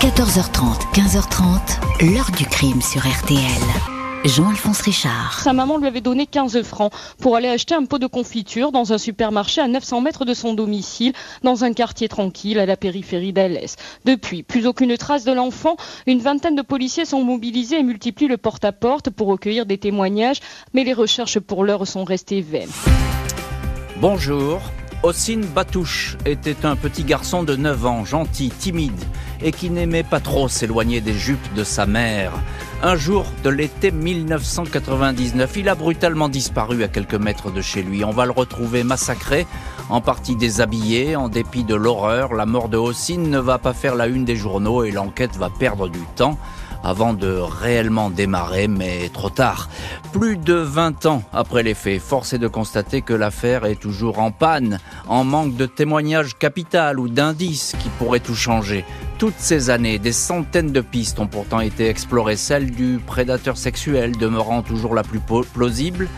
14h30, 15h30, l'heure du crime sur RTL. Jean-Alphonse Richard. Sa maman lui avait donné 15 francs pour aller acheter un pot de confiture dans un supermarché à 900 mètres de son domicile, dans un quartier tranquille à la périphérie d'Alès. Depuis, plus aucune trace de l'enfant. Une vingtaine de policiers sont mobilisés et multiplient le porte-à-porte pour recueillir des témoignages, mais les recherches pour l'heure sont restées vaines. Bonjour. Ossine Batouche était un petit garçon de 9 ans, gentil, timide, et qui n'aimait pas trop s'éloigner des jupes de sa mère. Un jour de l'été 1999, il a brutalement disparu à quelques mètres de chez lui. On va le retrouver massacré, en partie déshabillé, en dépit de l'horreur. La mort de Ossine ne va pas faire la une des journaux et l'enquête va perdre du temps avant de réellement démarrer, mais trop tard. Plus de 20 ans après les faits, force est de constater que l'affaire est toujours en panne, en manque de témoignages capital ou d'indices qui pourraient tout changer. Toutes ces années, des centaines de pistes ont pourtant été explorées, celle du prédateur sexuel demeurant toujours la plus plausible.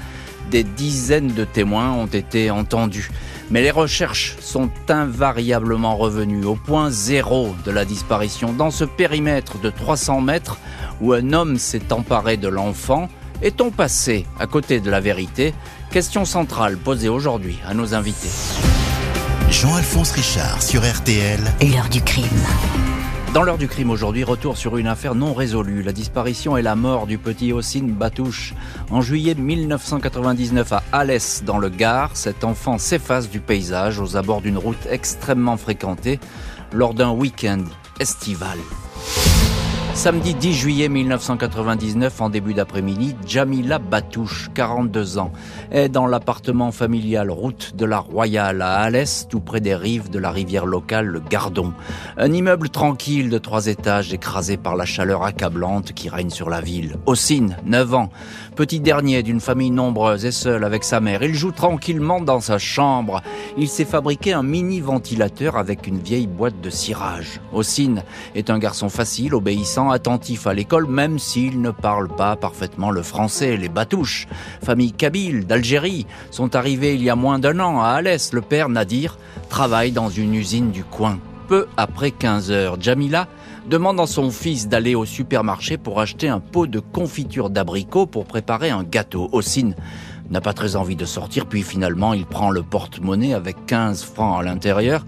Des dizaines de témoins ont été entendus. Mais les recherches sont invariablement revenues au point zéro de la disparition. Dans ce périmètre de 300 mètres où un homme s'est emparé de l'enfant, est-on passé à côté de la vérité? Question centrale posée aujourd'hui à nos invités. Jean-Alphonse Richard sur RTL. L'heure du crime. Dans l'heure du crime aujourd'hui, retour sur une affaire non résolue, la disparition et la mort du petit Ossine Batouche. En juillet 1999 à Alès, dans le Gard, cet enfant s'efface du paysage aux abords d'une route extrêmement fréquentée lors d'un week-end estival. Samedi 10 juillet 1999, en début d'après-midi, Jamila Batouche, 42 ans, est dans l'appartement familial route de la Royale à Alès, tout près des rives de la rivière locale, le Gardon. Un immeuble tranquille de trois étages écrasé par la chaleur accablante qui règne sur la ville. Ossine, 9 ans, petit dernier d'une famille nombreuse et seul avec sa mère. Il joue tranquillement dans sa chambre. Il s'est fabriqué un mini ventilateur avec une vieille boîte de cirage. Ossine est un garçon facile, obéissant attentif à l'école, même s'il ne parle pas parfaitement le français. Les Batouches, famille kabyle d'Algérie, sont arrivés il y a moins d'un an à Alès. Le père, Nadir, travaille dans une usine du coin. Peu après 15 heures, Jamila demande à son fils d'aller au supermarché pour acheter un pot de confiture d'abricot pour préparer un gâteau. Ossine n'a pas très envie de sortir, puis finalement il prend le porte-monnaie avec 15 francs à l'intérieur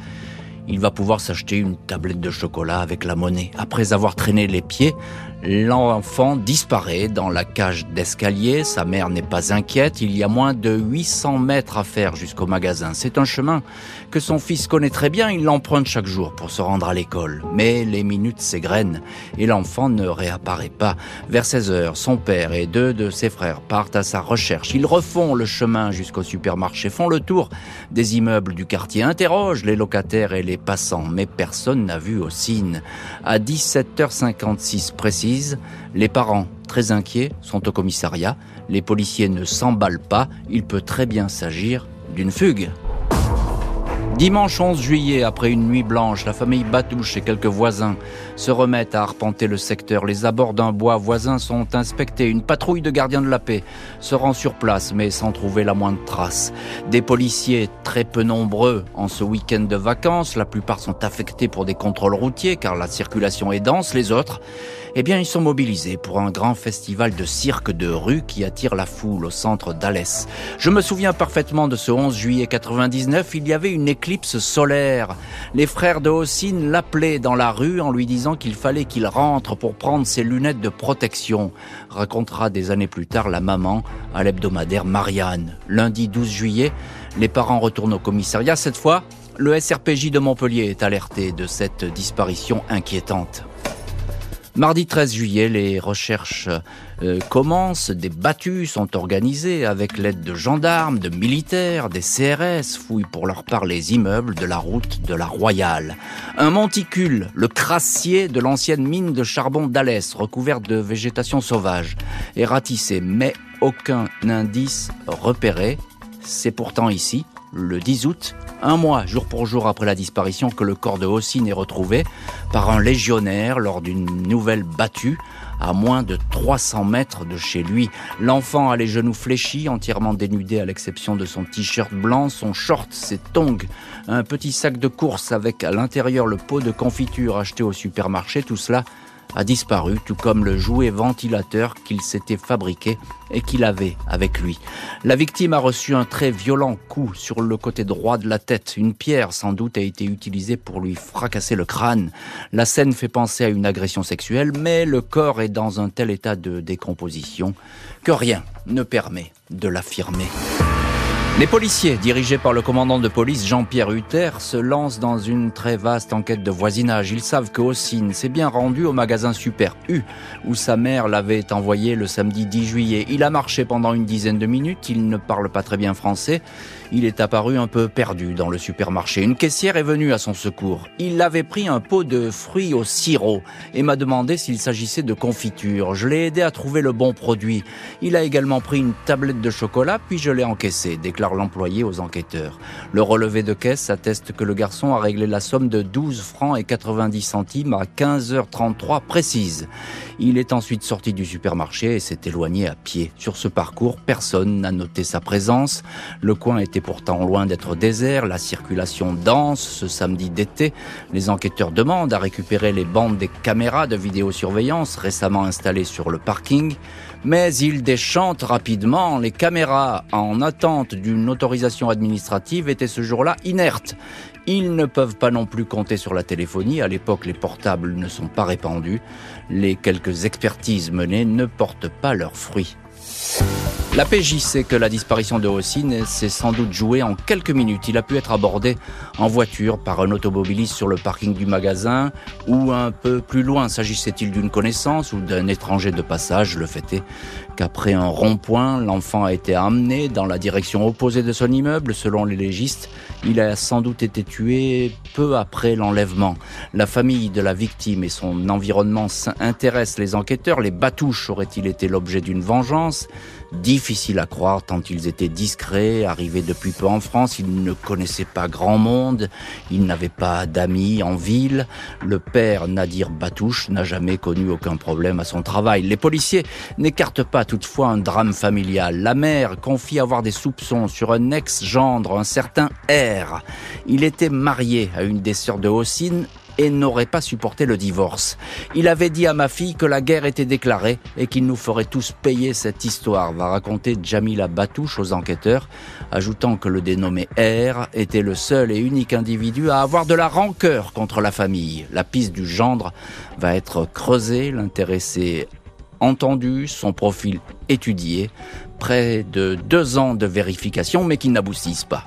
il va pouvoir s'acheter une tablette de chocolat avec la monnaie. Après avoir traîné les pieds, L'enfant disparaît dans la cage d'escalier, sa mère n'est pas inquiète, il y a moins de 800 mètres à faire jusqu'au magasin. C'est un chemin que son fils connaît très bien, il l'emprunte chaque jour pour se rendre à l'école. Mais les minutes s'égrènent et l'enfant ne réapparaît pas. Vers 16 heures, son père et deux de ses frères partent à sa recherche. Ils refont le chemin jusqu'au supermarché, font le tour des immeubles du quartier, interrogent les locataires et les passants, mais personne n'a vu Ossine. À 17h56 les parents, très inquiets, sont au commissariat. Les policiers ne s'emballent pas. Il peut très bien s'agir d'une fugue. Dimanche 11 juillet, après une nuit blanche, la famille Batouche et quelques voisins se remettent à arpenter le secteur. Les abords d'un bois voisin sont inspectés. Une patrouille de gardiens de la paix se rend sur place, mais sans trouver la moindre trace. Des policiers très peu nombreux en ce week-end de vacances. La plupart sont affectés pour des contrôles routiers car la circulation est dense. Les autres eh bien, ils sont mobilisés pour un grand festival de cirque de rue qui attire la foule au centre d'Alès. Je me souviens parfaitement de ce 11 juillet 99, il y avait une éclipse solaire. Les frères de Hossine l'appelaient dans la rue en lui disant qu'il fallait qu'il rentre pour prendre ses lunettes de protection, racontera des années plus tard la maman à l'hebdomadaire Marianne. Lundi 12 juillet, les parents retournent au commissariat. Cette fois, le SRPJ de Montpellier est alerté de cette disparition inquiétante. Mardi 13 juillet, les recherches euh, commencent, des battues sont organisées avec l'aide de gendarmes, de militaires, des CRS fouillent pour leur part les immeubles de la route de la Royale. Un monticule, le crassier de l'ancienne mine de charbon d'Alès, recouverte de végétation sauvage, est ratissé, mais aucun indice repéré. C'est pourtant ici, le 10 août, un mois jour pour jour après la disparition que le corps de Hossine est retrouvé par un légionnaire lors d'une nouvelle battue à moins de 300 mètres de chez lui. L'enfant a les genoux fléchis, entièrement dénudé à l'exception de son t-shirt blanc, son short, ses tongs, un petit sac de course avec à l'intérieur le pot de confiture acheté au supermarché, tout cela a disparu, tout comme le jouet ventilateur qu'il s'était fabriqué et qu'il avait avec lui. La victime a reçu un très violent coup sur le côté droit de la tête. Une pierre, sans doute, a été utilisée pour lui fracasser le crâne. La scène fait penser à une agression sexuelle, mais le corps est dans un tel état de décomposition que rien ne permet de l'affirmer. Les policiers, dirigés par le commandant de police Jean-Pierre Hutter, se lancent dans une très vaste enquête de voisinage. Ils savent que Ossine s'est bien rendu au magasin Super U, où sa mère l'avait envoyé le samedi 10 juillet. Il a marché pendant une dizaine de minutes, il ne parle pas très bien français. Il est apparu un peu perdu dans le supermarché. Une caissière est venue à son secours. Il avait pris un pot de fruits au sirop et m'a demandé s'il s'agissait de confiture. Je l'ai aidé à trouver le bon produit. Il a également pris une tablette de chocolat, puis je l'ai encaissé, déclare l'employé aux enquêteurs. Le relevé de caisse atteste que le garçon a réglé la somme de 12 francs et 90 centimes à 15h33 précise. Il est ensuite sorti du supermarché et s'est éloigné à pied. Sur ce parcours, personne n'a noté sa présence. Le coin pourtant loin d'être désert, la circulation dense ce samedi d'été. Les enquêteurs demandent à récupérer les bandes des caméras de vidéosurveillance récemment installées sur le parking. Mais ils déchantent rapidement. Les caméras en attente d'une autorisation administrative étaient ce jour-là inertes. Ils ne peuvent pas non plus compter sur la téléphonie. À l'époque, les portables ne sont pas répandus. Les quelques expertises menées ne portent pas leurs fruits. La PJ sait que la disparition de Rossine s'est sans doute jouée en quelques minutes. Il a pu être abordé en voiture par un automobiliste sur le parking du magasin ou un peu plus loin. S'agissait-il d'une connaissance ou d'un étranger de passage? Le fait est qu'après un rond-point, l'enfant a été amené dans la direction opposée de son immeuble. Selon les légistes, il a sans doute été tué peu après l'enlèvement. La famille de la victime et son environnement intéressent les enquêteurs. Les batouches auraient-ils été l'objet d'une vengeance? Difficile à croire tant ils étaient discrets, arrivés depuis peu en France, ils ne connaissaient pas grand monde, ils n'avaient pas d'amis en ville. Le père Nadir Batouche n'a jamais connu aucun problème à son travail. Les policiers n'écartent pas toutefois un drame familial. La mère confie avoir des soupçons sur un ex-gendre, un certain R. Il était marié à une des sœurs de Hossine et n'aurait pas supporté le divorce. Il avait dit à ma fille que la guerre était déclarée et qu'il nous ferait tous payer cette histoire, va raconter Jamila Batouche aux enquêteurs, ajoutant que le dénommé R était le seul et unique individu à avoir de la rancœur contre la famille. La piste du gendre va être creusée, l'intéressé entendu, son profil étudié, près de deux ans de vérification mais qui n'aboutissent pas.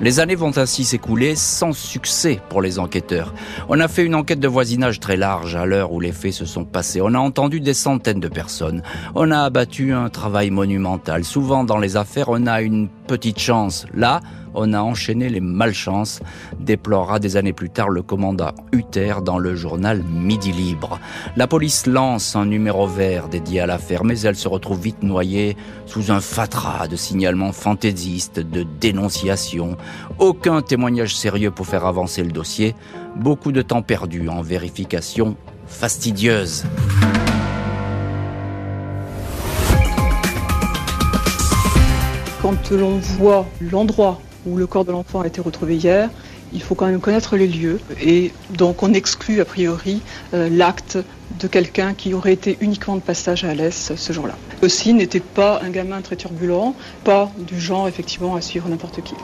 Les années vont ainsi s'écouler sans succès pour les enquêteurs. On a fait une enquête de voisinage très large à l'heure où les faits se sont passés. On a entendu des centaines de personnes. On a abattu un travail monumental. Souvent dans les affaires, on a une petite chance. Là, on a enchaîné les malchances, déplorera des années plus tard le commandant Hutter dans le journal Midi Libre. La police lance un numéro vert dédié à l'affaire, mais elle se retrouve vite noyée sous un fatras de signalements fantaisistes, de dénonciations. Aucun témoignage sérieux pour faire avancer le dossier. Beaucoup de temps perdu en vérification fastidieuse. Quand l'on voit l'endroit où le corps de l'enfant a été retrouvé hier, il faut quand même connaître les lieux et donc on exclut a priori euh, l'acte de quelqu'un qui aurait été uniquement de passage à l'Est ce jour-là. Aussi n'était pas un gamin très turbulent, pas du genre effectivement à suivre n'importe qui.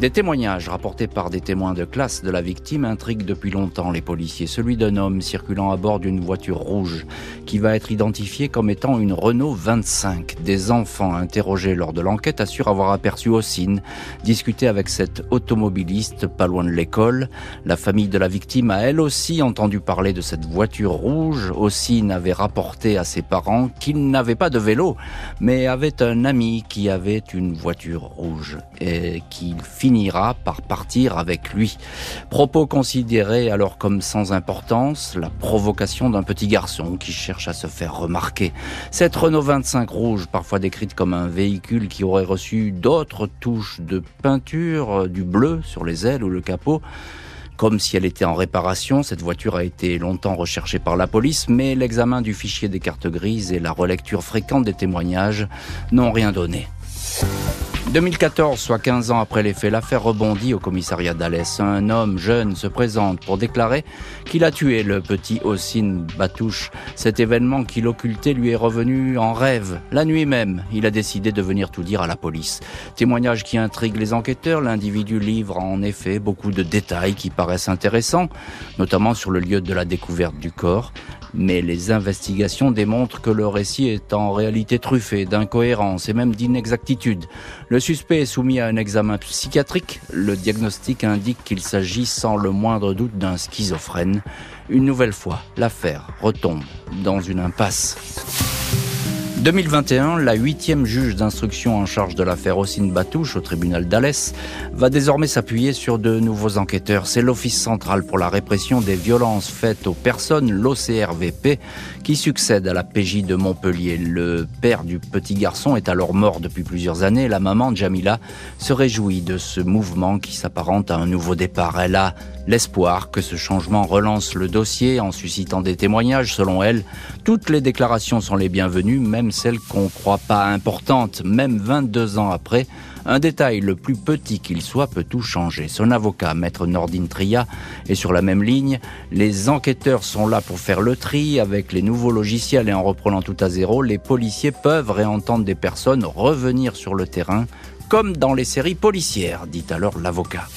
Des témoignages rapportés par des témoins de classe de la victime intriguent depuis longtemps les policiers. Celui d'un homme circulant à bord d'une voiture rouge qui va être identifié comme étant une Renault 25. Des enfants interrogés lors de l'enquête assurent avoir aperçu Ossine discuter avec cet automobiliste pas loin de l'école. La famille de la victime a elle aussi entendu parler de cette voiture rouge. Ossine avait rapporté à ses parents qu'il n'avait pas de vélo, mais avait un ami qui avait une voiture rouge. Et qu'il finira par partir avec lui. Propos considérés alors comme sans importance, la provocation d'un petit garçon qui cherche à se faire remarquer. Cette Renault 25 rouge, parfois décrite comme un véhicule qui aurait reçu d'autres touches de peinture, du bleu sur les ailes ou le capot, comme si elle était en réparation. Cette voiture a été longtemps recherchée par la police, mais l'examen du fichier des cartes grises et la relecture fréquente des témoignages n'ont rien donné. 2014, soit 15 ans après les faits, l'affaire rebondit au commissariat d'Alès. Un homme jeune se présente pour déclarer qu'il a tué le petit Ossine Batouche. Cet événement qu'il occultait lui est revenu en rêve. La nuit même, il a décidé de venir tout dire à la police. Témoignage qui intrigue les enquêteurs, l'individu livre en effet beaucoup de détails qui paraissent intéressants, notamment sur le lieu de la découverte du corps mais les investigations démontrent que le récit est en réalité truffé d'incohérences et même d'inexactitudes. Le suspect est soumis à un examen psychiatrique. Le diagnostic indique qu'il s'agit sans le moindre doute d'un schizophrène. Une nouvelle fois, l'affaire retombe dans une impasse. 2021, la huitième juge d'instruction en charge de l'affaire Ossine Batouche au tribunal d'Alès va désormais s'appuyer sur de nouveaux enquêteurs. C'est l'Office central pour la répression des violences faites aux personnes, l'OCRVP, qui succède à la PJ de Montpellier. Le père du petit garçon est alors mort depuis plusieurs années. La maman, Jamila, se réjouit de ce mouvement qui s'apparente à un nouveau départ. Elle a l'espoir que ce changement relance le dossier en suscitant des témoignages. Selon elle, toutes les déclarations sont les bienvenues, même celles qu'on ne croit pas importantes, même 22 ans après. Un détail, le plus petit qu'il soit, peut tout changer. Son avocat, maître Nordine Tria, est sur la même ligne. Les enquêteurs sont là pour faire le tri. Avec les nouveaux logiciels et en reprenant tout à zéro, les policiers peuvent réentendre des personnes revenir sur le terrain, comme dans les séries policières, dit alors l'avocat.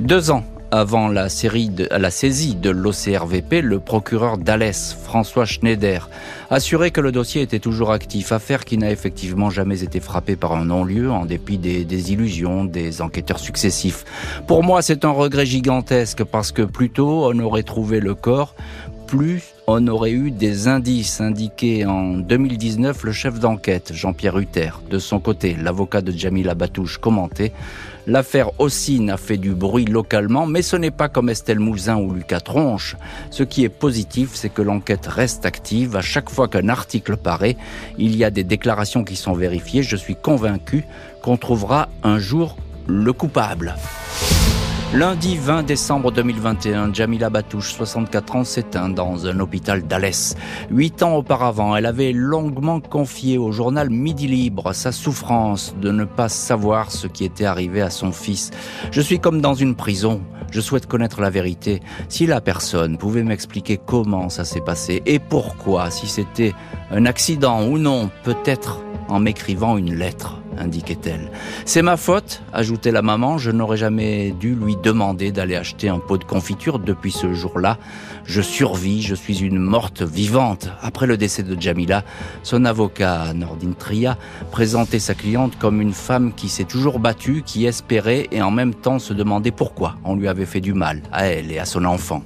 Deux ans avant la, saisie de l'OCRVP, le procureur d'Alès, François Schneider, assurait que le dossier était toujours actif, affaire qui n'a effectivement jamais été frappée par un non-lieu en dépit des, des illusions des enquêteurs successifs. Pour moi, c'est un regret gigantesque parce que plus tôt on aurait trouvé le corps, plus on aurait eu des indices indiqués en 2019 le chef d'enquête, Jean-Pierre Hutter. De son côté, l'avocat de Jamila Batouche commentait L'affaire Ossine a fait du bruit localement, mais ce n'est pas comme Estelle Mouzin ou Lucas Tronche. Ce qui est positif, c'est que l'enquête reste active. À chaque fois qu'un article paraît, il y a des déclarations qui sont vérifiées. Je suis convaincu qu'on trouvera un jour le coupable. Lundi 20 décembre 2021, Jamila Batouche, 64 ans, s'éteint dans un hôpital d'Alès. Huit ans auparavant, elle avait longuement confié au journal Midi Libre sa souffrance de ne pas savoir ce qui était arrivé à son fils. Je suis comme dans une prison. Je souhaite connaître la vérité. Si la personne pouvait m'expliquer comment ça s'est passé et pourquoi, si c'était un accident ou non, peut-être en m'écrivant une lettre indiquait-elle. C'est ma faute, ajoutait la maman, je n'aurais jamais dû lui demander d'aller acheter un pot de confiture depuis ce jour-là. Je survis, je suis une morte vivante. Après le décès de Jamila, son avocat, Nordine Tria, présentait sa cliente comme une femme qui s'est toujours battue, qui espérait et en même temps se demandait pourquoi on lui avait fait du mal, à elle et à son enfant.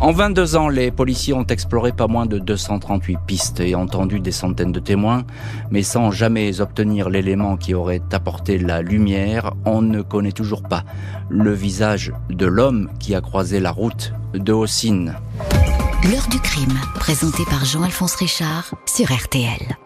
En 22 ans, les policiers ont exploré pas moins de 238 pistes et entendu des centaines de témoins, mais sans jamais obtenir l'élément qui aurait apporté la lumière, on ne connaît toujours pas le visage de l'homme qui a croisé la route de Haussine. L'heure du crime, présenté par Jean-Alphonse Richard sur RTL.